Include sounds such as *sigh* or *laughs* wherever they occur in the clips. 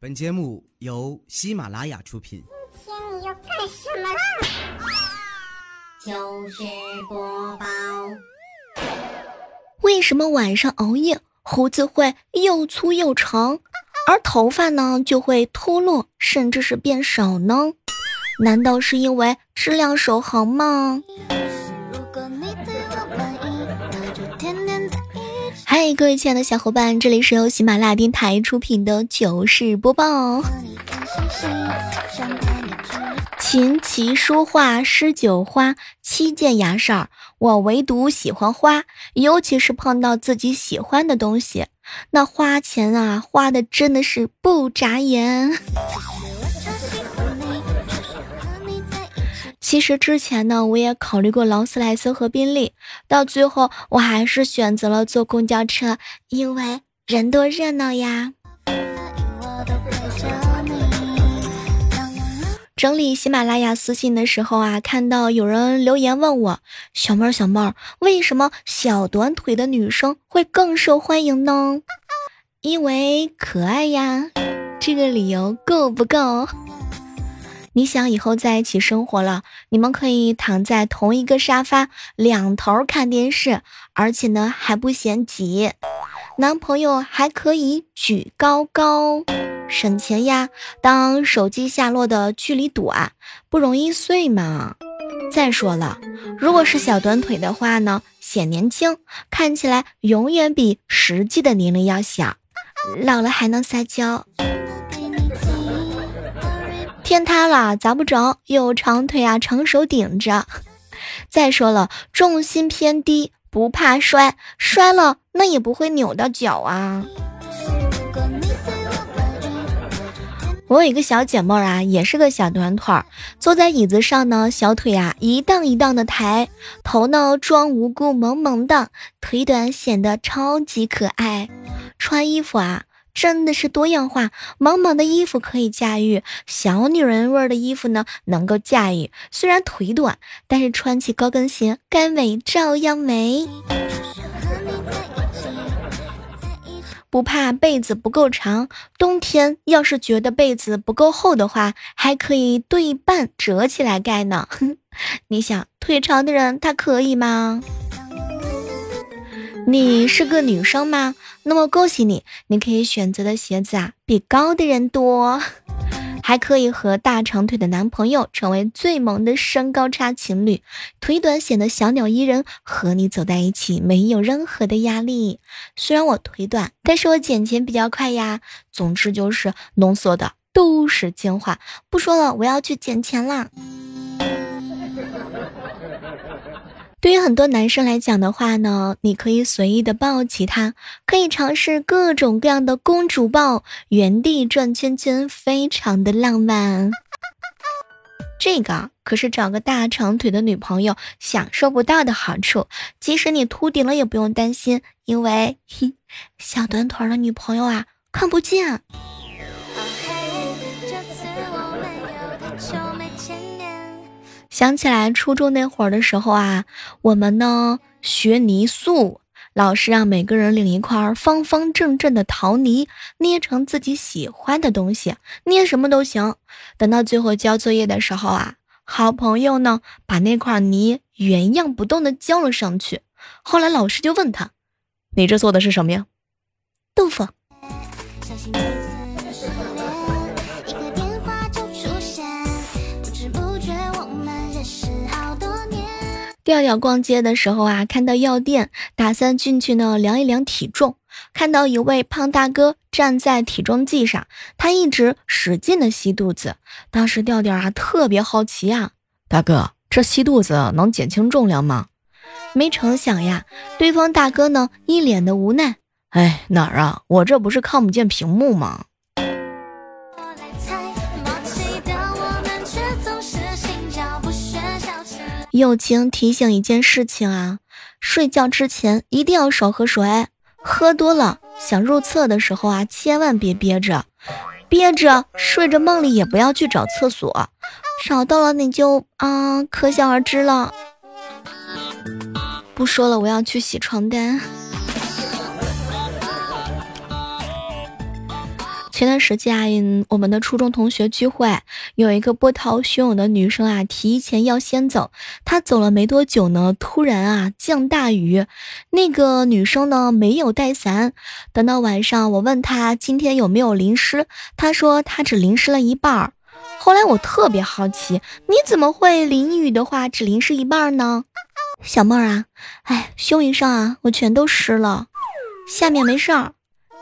本节目由喜马拉雅出品。今天你要干什么啦？糗事播报。为什么晚上熬夜胡子会又粗又长，而头发呢就会脱落，甚至是变少呢？难道是因为质量守恒吗？嗨，各位亲爱的小伙伴，这里是由喜马拉雅电台出品的糗事播报哦。琴棋书画诗酒花，七件牙事儿，我唯独喜欢花，尤其是碰到自己喜欢的东西，那花钱啊，花的真的是不眨眼。其实之前呢，我也考虑过劳斯莱斯和宾利，到最后我还是选择了坐公交车，因为人多热闹呀。整理喜马拉雅私信的时候啊，看到有人留言问我：“小妹儿，小妹儿，为什么小短腿的女生会更受欢迎呢？”因为可爱呀，这个理由够不够？你想以后在一起生活了，你们可以躺在同一个沙发两头看电视，而且呢还不嫌挤，男朋友还可以举高高，省钱呀。当手机下落的距离短，不容易碎嘛。再说了，如果是小短腿的话呢，显年轻，看起来永远比实际的年龄要小，老了还能撒娇。天塌了砸不着，有长腿啊，长手顶着。*laughs* 再说了，重心偏低，不怕摔，摔了那也不会扭到脚啊。我有一个小姐妹啊，也是个小短腿儿，坐在椅子上呢，小腿啊一荡一荡的抬，头呢装无辜萌萌的，腿短显得超级可爱。穿衣服啊。真的是多样化，萌萌的衣服可以驾驭，小女人味的衣服呢能够驾驭。虽然腿短，但是穿起高跟鞋，该美照样美。不怕被子不够长，冬天要是觉得被子不够厚的话，还可以对半折起来盖呢。*laughs* 你想，腿长的人他可以吗？你是个女生吗？那么恭喜你，你可以选择的鞋子啊比高的人多，*laughs* 还可以和大长腿的男朋友成为最萌的身高差情侣，腿短显得小鸟依人，和你走在一起没有任何的压力。虽然我腿短，但是我捡钱比较快呀。总之就是浓缩的都是精华。不说了，我要去捡钱啦。对于很多男生来讲的话呢，你可以随意的抱起她，可以尝试各种各样的公主抱，原地转圈圈，非常的浪漫。这个可是找个大长腿的女朋友享受不到的好处，即使你秃顶了也不用担心，因为 *laughs* 小短腿的女朋友啊看不见。想起来初中那会儿的时候啊，我们呢学泥塑，老师让每个人领一块方方正正的陶泥，捏成自己喜欢的东西，捏什么都行。等到最后交作业的时候啊，好朋友呢把那块泥原样不动的交了上去。后来老师就问他：“你这做的是什么呀？”豆腐。调调逛街的时候啊，看到药店，打算进去呢量一量体重。看到一位胖大哥站在体重计上，他一直使劲的吸肚子。当时调调啊特别好奇啊，大哥，这吸肚子能减轻重量吗？没成想呀，对方大哥呢一脸的无奈，哎，哪儿啊，我这不是看不见屏幕吗？友情提醒一件事情啊，睡觉之前一定要少喝水，喝多了想入厕的时候啊，千万别憋着，憋着睡着梦里也不要去找厕所，找到了你就啊可想而知了。不说了，我要去洗床单。前段时间啊，我们的初中同学聚会，有一个波涛汹涌的女生啊，提前要先走。她走了没多久呢，突然啊降大雨，那个女生呢没有带伞。等到晚上，我问她今天有没有淋湿，她说她只淋湿了一半儿。后来我特别好奇，你怎么会淋雨的话只淋湿一半呢？小妹儿啊，哎，胸以上啊，我全都湿了，下面没事儿。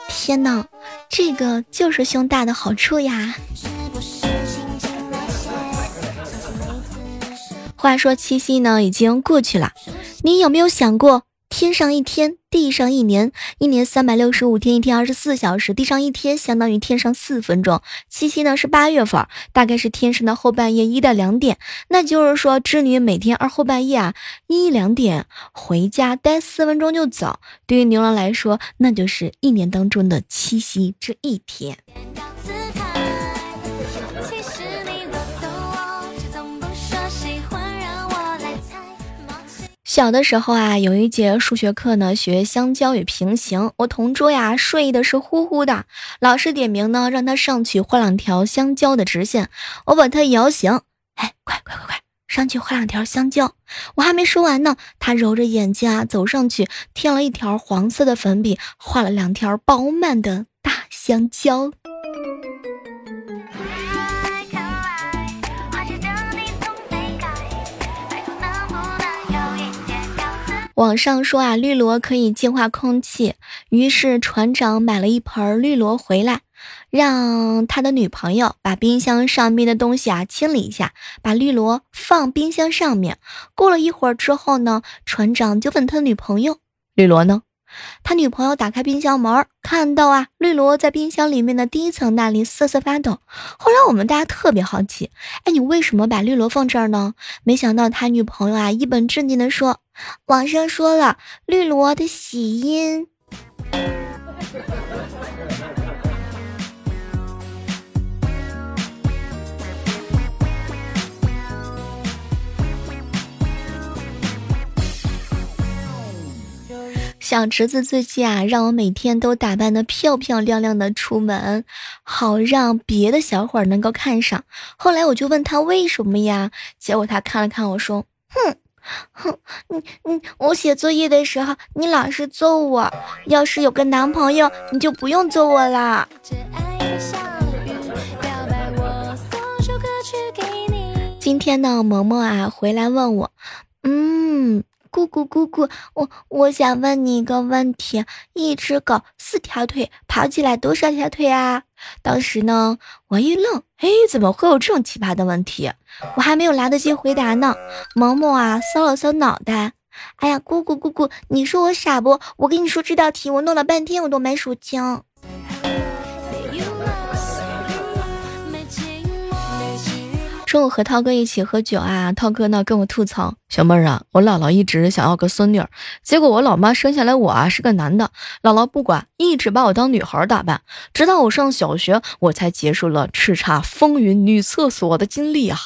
天呐，这个就是胸大的好处呀！话说七夕呢，已经过去了，你有没有想过？天上一天，地上一年，一年三百六十五天，一天二十四小时，地上一天相当于天上四分钟。七夕呢是八月份，大概是天上的后半夜一到两点，那就是说织女每天二后半夜啊一两点回家待四分钟就走。对于牛郎来说，那就是一年当中的七夕这一天。小的时候啊，有一节数学课呢，学香蕉与平行。我同桌呀，睡的是呼呼的。老师点名呢，让他上去画两条香蕉的直线。我把他摇醒，哎，快快快快，上去画两条香蕉。我还没说完呢，他揉着眼睛啊，走上去，添了一条黄色的粉笔，画了两条饱满的大香蕉。网上说啊，绿萝可以净化空气，于是船长买了一盆绿萝回来，让他的女朋友把冰箱上面的东西啊清理一下，把绿萝放冰箱上面。过了一会儿之后呢，船长就问他女朋友：“绿萝呢？”他女朋友打开冰箱门，看到啊，绿萝在冰箱里面的第一层那里瑟瑟发抖。后来我们大家特别好奇，哎，你为什么把绿萝放这儿呢？没想到他女朋友啊，一本正经的说，网上说了绿萝的喜音。小侄子最近啊，让我每天都打扮的漂漂亮亮的出门，好让别的小伙儿能够看上。后来我就问他为什么呀？结果他看了看我说：“哼，哼，你你，我写作业的时候你老是揍我，要是有个男朋友你就不用揍我啦。”今天呢，萌萌啊回来问我，嗯。姑姑姑姑，我我想问你一个问题：一只狗四条腿跑起来多少条腿啊？当时呢，我一愣，哎，怎么会有这种奇葩的问题？我还没有来得及回答呢，萌萌啊搔了搔脑袋，哎呀，姑姑姑姑，你说我傻不？我跟你说这道题，我弄了半天我都没数清。中午和涛哥一起喝酒啊，涛哥呢跟我吐槽：“小妹儿啊，我姥姥一直想要个孙女，结果我老妈生下来我啊是个男的，姥姥不管，一直把我当女孩打扮，直到我上小学，我才结束了叱咤风云女厕所的经历啊。”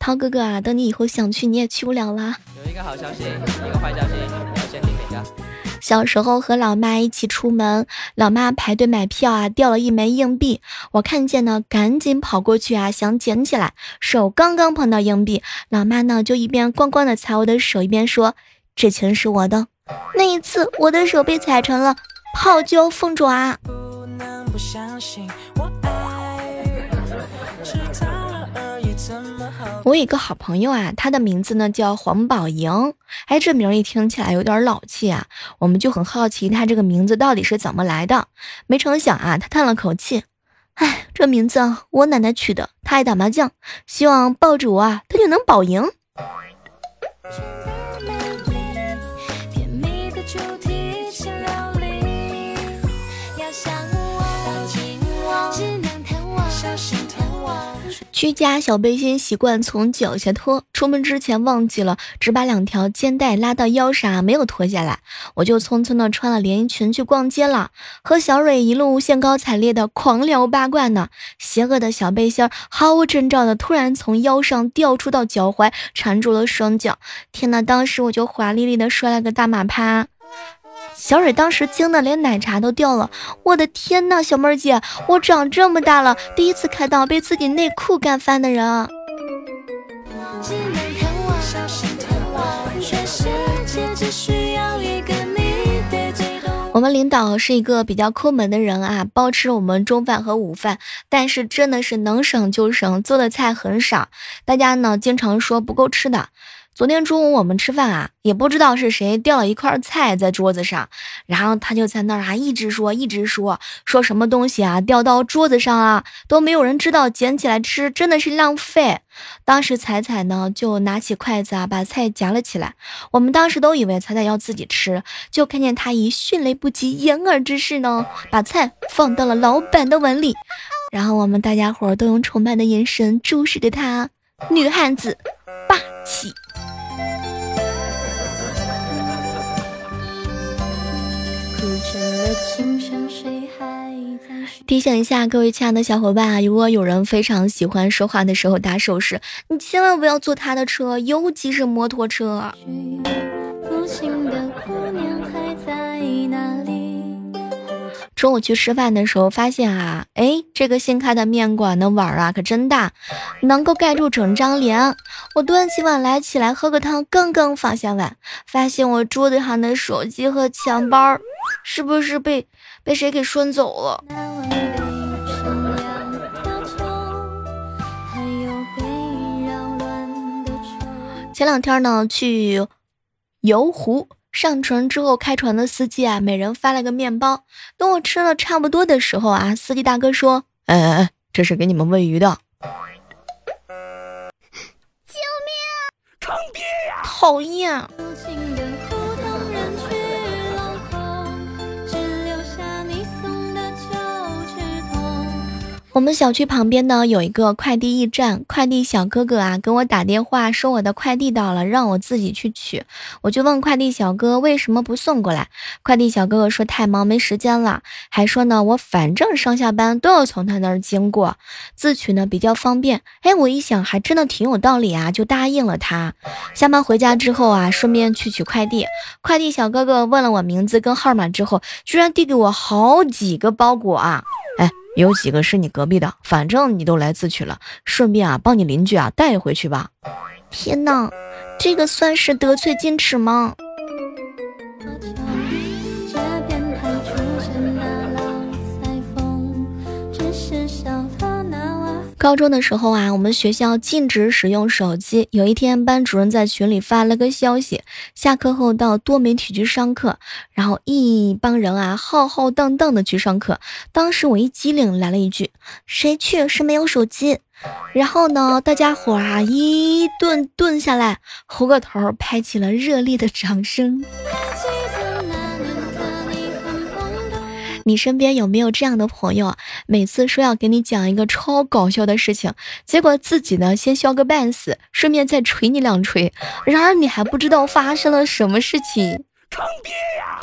涛哥哥啊，等你以后想去，你也去不了啦。有一个好消息，一个坏消息？小时候和老妈一起出门，老妈排队买票啊，掉了一枚硬币，我看见呢，赶紧跑过去啊，想捡起来，手刚刚碰到硬币，老妈呢就一边咣咣的踩我的手，一边说：“这钱是我的。”那一次，我的手被踩成了泡椒凤爪。不能不相信我我有一个好朋友啊，他的名字呢叫黄宝莹，哎，这名儿一听起来有点老气啊，我们就很好奇他这个名字到底是怎么来的。没成想啊，他叹了口气，哎，这名字我奶奶取的，她爱打麻将，希望抱着我啊，她就能保赢。居家小背心习惯从脚下脱，出门之前忘记了，只把两条肩带拉到腰上，没有脱下来，我就匆匆的穿了连衣裙去逛街了，和小蕊一路兴高采烈的狂聊八卦呢。邪恶的小背心毫无征兆的突然从腰上掉出到脚踝，缠住了双脚。天呐，当时我就华丽丽的摔了个大马趴。小蕊当时惊的连奶茶都掉了。我的天呐，小妹儿姐，我长这么大了，第一次看到被自己内裤干翻的人。我们领导是一个比较抠门的人啊，包吃我们中饭和午饭，但是真的是能省就省，做的菜很少，大家呢经常说不够吃的。昨天中午我们吃饭啊，也不知道是谁掉了一块菜在桌子上，然后他就在那儿啊一直说，一直说，说什么东西啊掉到桌子上啊，都没有人知道，捡起来吃真的是浪费。当时彩彩呢就拿起筷子啊把菜夹了起来，我们当时都以为彩彩要自己吃，就看见他以迅雷不及掩耳之势呢把菜放到了老板的碗里，然后我们大家伙都用崇拜的眼神注视着他，女汉子，霸气。提醒一下各位亲爱的小伙伴啊，如果有人非常喜欢说话的时候打手势，你千万不要坐他的车，尤其是摩托车。中午去吃饭的时候，发现啊，哎，这个新开的面馆的碗啊可真大，能够盖住整张脸。我端起碗来起来喝个汤，刚刚放下碗，发现我桌子上的手机和钱包，是不是被被谁给顺走了？前两天呢，去游湖。上船之后，开船的司机啊，每人发了个面包。等我吃了差不多的时候啊，司机大哥说：“哎哎哎，这是给你们喂鱼的。*laughs* ”救命！坑爹呀！讨厌。我们小区旁边呢有一个快递驿站，快递小哥哥啊给我打电话说我的快递到了，让我自己去取。我就问快递小哥为什么不送过来，快递小哥哥说太忙没时间了，还说呢我反正上下班都要从他那儿经过，自取呢比较方便。哎，我一想还真的挺有道理啊，就答应了他。下班回家之后啊，顺便去取快递。快递小哥哥问了我名字跟号码之后，居然递给我好几个包裹啊！哎。有几个是你隔壁的，反正你都来自取了，顺便啊帮你邻居啊带回去吧。天哪，这个算是得寸进尺吗？高中的时候啊，我们学校禁止使用手机。有一天，班主任在群里发了个消息：下课后到多媒体去上课。然后一帮人啊，浩浩荡荡的去上课。当时我一机灵，来了一句：“谁去是没有手机？”然后呢，大家伙啊一顿顿下来，糊个头，拍起了热烈的掌声。*laughs* 你身边有没有这样的朋友？每次说要给你讲一个超搞笑的事情，结果自己呢先笑个半死，顺便再捶你两锤，然而你还不知道发生了什么事情。坑爹呀！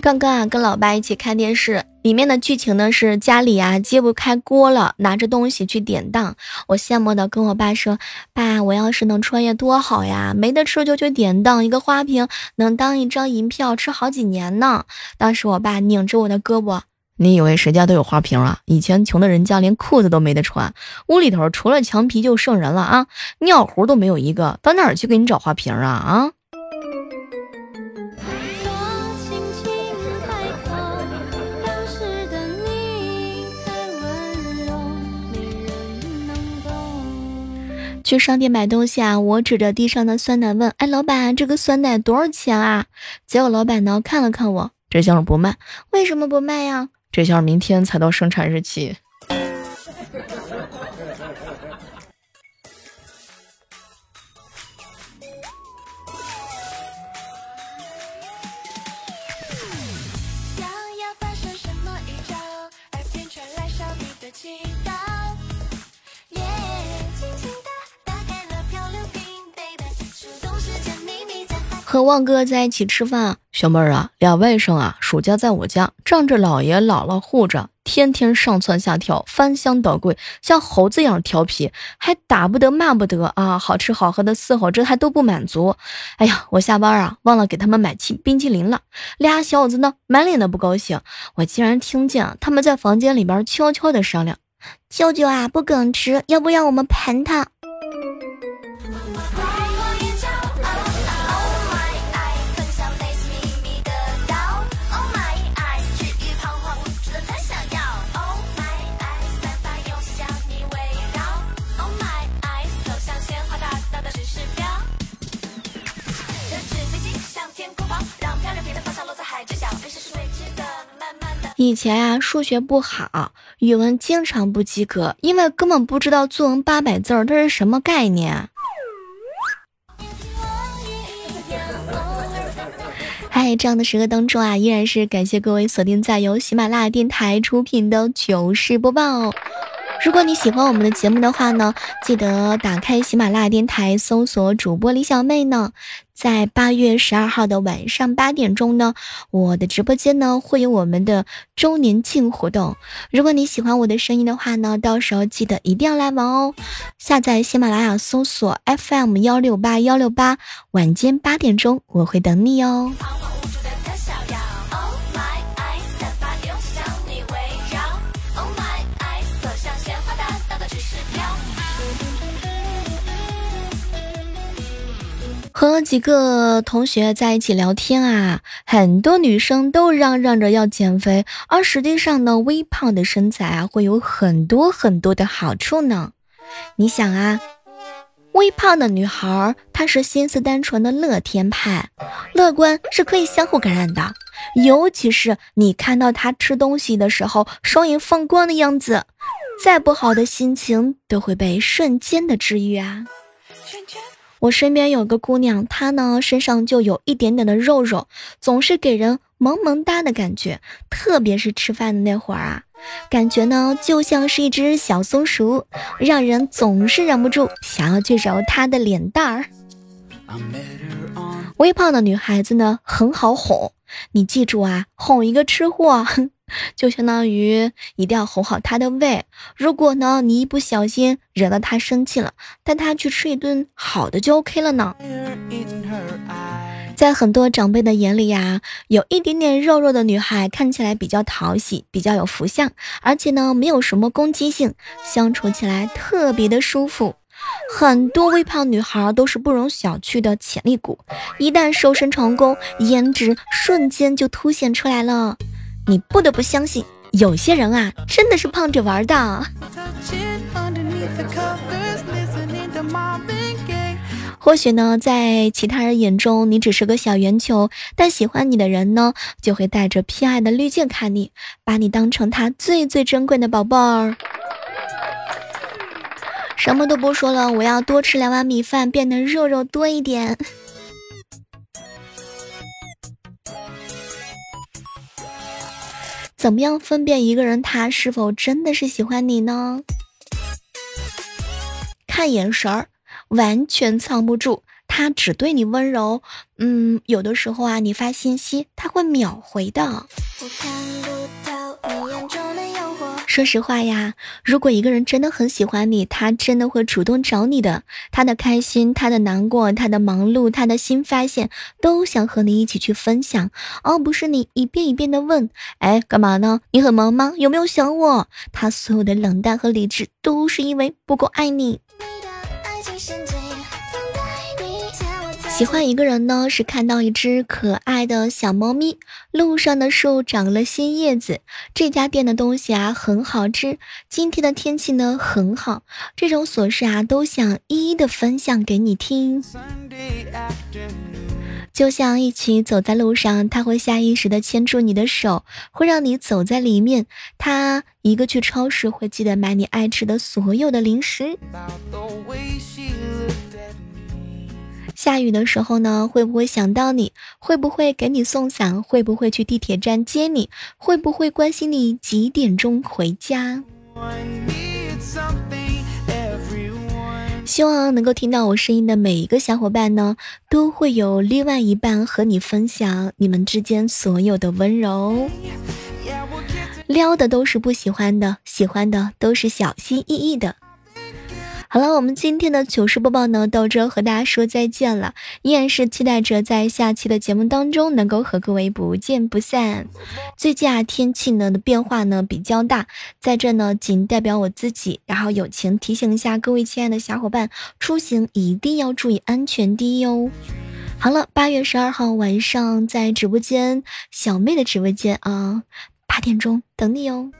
刚刚啊，跟老爸一起看电视，里面的剧情呢是家里啊揭不开锅了，拿着东西去典当。我羡慕的跟我爸说：“爸，我要是能创业多好呀，没得吃就去典当，一个花瓶能当一张银票，吃好几年呢。”当时我爸拧着我的胳膊：“你以为谁家都有花瓶啊？以前穷的人家连裤子都没得穿，屋里头除了墙皮就剩人了啊，尿壶都没有一个，到哪儿去给你找花瓶啊？啊！”去商店买东西啊！我指着地上的酸奶问：“哎，老板，这个酸奶多少钱啊？”结果老板呢看了看我，这箱不卖。为什么不卖呀？这箱明天才到生产日期。和旺哥在一起吃饭，小妹儿啊，俩外甥啊，暑假在我家，仗着姥爷姥姥护着，天天上蹿下跳，翻箱倒柜，像猴子一样调皮，还打不得骂不得啊，好吃好喝的伺候，这还都不满足。哎呀，我下班啊，忘了给他们买冰冰淇淋了，俩小子呢，满脸的不高兴。我竟然听见他们在房间里边悄悄的商量：“舅舅啊，不肯吃，要不让我们盘他？”以前啊，数学不好，语文经常不及格，因为根本不知道作文八百字儿它是什么概念。*laughs* 嗨，这样的时刻当中啊，依然是感谢各位锁定在由喜马拉雅电台出品的糗事播报。如果你喜欢我们的节目的话呢，记得打开喜马拉雅电台，搜索主播李小妹呢。在八月十二号的晚上八点钟呢，我的直播间呢会有我们的周年庆活动。如果你喜欢我的声音的话呢，到时候记得一定要来玩哦。下载喜马拉雅，搜索 FM 幺六八幺六八，晚间八点钟我会等你哦。和几个同学在一起聊天啊，很多女生都嚷嚷着要减肥，而实际上呢，微胖的身材啊，会有很多很多的好处呢。你想啊，微胖的女孩她是心思单纯的乐天派，乐观是可以相互感染的，尤其是你看到她吃东西的时候双眼放光的样子，再不好的心情都会被瞬间的治愈啊。我身边有个姑娘，她呢身上就有一点点的肉肉，总是给人萌萌哒的感觉，特别是吃饭的那会儿啊，感觉呢就像是一只小松鼠，让人总是忍不住想要去揉她的脸蛋儿。微胖的女孩子呢很好哄，你记住啊，哄一个吃货。就相当于一定要哄好他的胃。如果呢，你一不小心惹到他生气了，带他去吃一顿好的就 OK 了呢。在很多长辈的眼里呀，有一点点肉肉的女孩看起来比较讨喜，比较有福相，而且呢，没有什么攻击性，相处起来特别的舒服。很多微胖女孩都是不容小觑的潜力股，一旦瘦身成功，颜值瞬间就凸显出来了。你不得不相信，有些人啊，真的是胖着玩的。或许呢，在其他人眼中，你只是个小圆球，但喜欢你的人呢，就会带着偏爱的滤镜看你，把你当成他最最珍贵的宝贝儿。什么都不说了，我要多吃两碗米饭，变得肉肉多一点。怎么样分辨一个人他是否真的是喜欢你呢？看眼神儿，完全藏不住，他只对你温柔。嗯，有的时候啊，你发信息他会秒回的。说实话呀，如果一个人真的很喜欢你，他真的会主动找你的。他的开心，他的难过，他的忙碌，他的新发现，都想和你一起去分享，而不是你一遍一遍的问：“哎，干嘛呢？你很忙吗？有没有想我？”他所有的冷淡和理智，都是因为不够爱你。你的爱情喜欢一个人呢，是看到一只可爱的小猫咪，路上的树长了新叶子，这家店的东西啊很好吃，今天的天气呢很好，这种琐事啊都想一一的分享给你听。就像一起走在路上，他会下意识的牵住你的手，会让你走在里面。他一个去超市会记得买你爱吃的所有的零食。下雨的时候呢，会不会想到你？会不会给你送伞？会不会去地铁站接你？会不会关心你几点钟回家？希望能够听到我声音的每一个小伙伴呢，都会有另外一半和你分享你们之间所有的温柔。撩的都是不喜欢的，喜欢的都是小心翼翼的。好了，我们今天的糗事播报呢，到这和大家说再见了。依然是期待着在下期的节目当中能够和各位不见不散。最近啊，天气呢的变化呢比较大，在这呢仅代表我自己，然后友情提醒一下各位亲爱的小伙伴，出行一定要注意安全第一哦。好了，八月十二号晚上在直播间，小妹的直播间啊，八点钟等你哦。